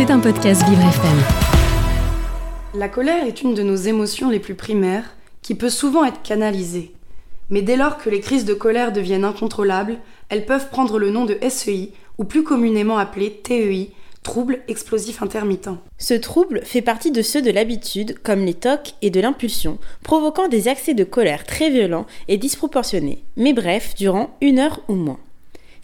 C'est un podcast Vivre FM. La colère est une de nos émotions les plus primaires qui peut souvent être canalisée. Mais dès lors que les crises de colère deviennent incontrôlables, elles peuvent prendre le nom de SEI ou plus communément appelé TEI, trouble explosif intermittent. Ce trouble fait partie de ceux de l'habitude, comme les tocs et de l'impulsion, provoquant des accès de colère très violents et disproportionnés, mais bref, durant une heure ou moins.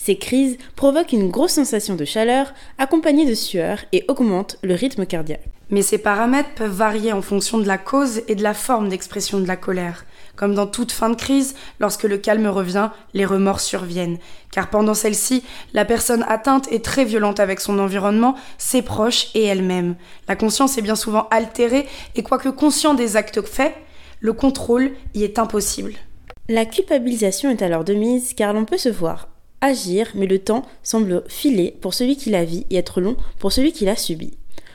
Ces crises provoquent une grosse sensation de chaleur accompagnée de sueur et augmentent le rythme cardiaque. Mais ces paramètres peuvent varier en fonction de la cause et de la forme d'expression de la colère. Comme dans toute fin de crise, lorsque le calme revient, les remords surviennent. Car pendant celle-ci, la personne atteinte est très violente avec son environnement, ses proches et elle-même. La conscience est bien souvent altérée et quoique conscient des actes faits, le contrôle y est impossible. La culpabilisation est alors de mise car l'on peut se voir agir, mais le temps semble filer pour celui qui la vit et être long pour celui qui l'a subi.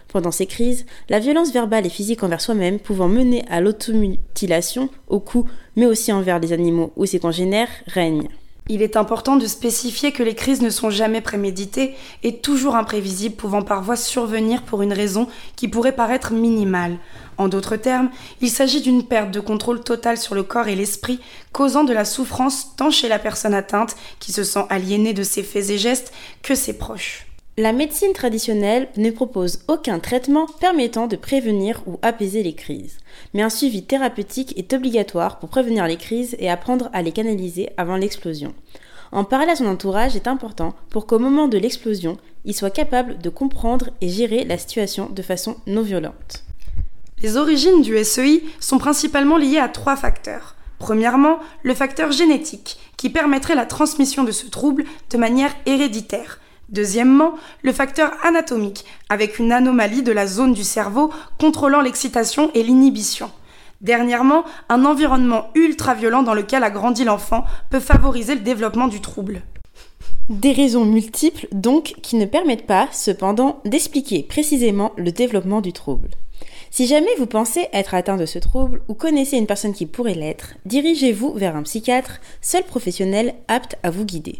Pendant ces crises, la violence verbale et physique envers soi-même pouvant mener à l'automutilation, au cou, mais aussi envers les animaux ou ses congénères, règne. Il est important de spécifier que les crises ne sont jamais préméditées et toujours imprévisibles, pouvant parfois survenir pour une raison qui pourrait paraître minimale. En d'autres termes, il s'agit d'une perte de contrôle total sur le corps et l'esprit, causant de la souffrance tant chez la personne atteinte, qui se sent aliénée de ses faits et gestes, que ses proches. La médecine traditionnelle ne propose aucun traitement permettant de prévenir ou apaiser les crises, mais un suivi thérapeutique est obligatoire pour prévenir les crises et apprendre à les canaliser avant l'explosion. En parler à son entourage est important pour qu'au moment de l'explosion, il soit capable de comprendre et gérer la situation de façon non violente. Les origines du SEI sont principalement liées à trois facteurs. Premièrement, le facteur génétique, qui permettrait la transmission de ce trouble de manière héréditaire. Deuxièmement, le facteur anatomique, avec une anomalie de la zone du cerveau contrôlant l'excitation et l'inhibition. Dernièrement, un environnement ultra-violent dans lequel a grandi l'enfant peut favoriser le développement du trouble. Des raisons multiples donc qui ne permettent pas, cependant, d'expliquer précisément le développement du trouble. Si jamais vous pensez être atteint de ce trouble ou connaissez une personne qui pourrait l'être, dirigez-vous vers un psychiatre, seul professionnel apte à vous guider.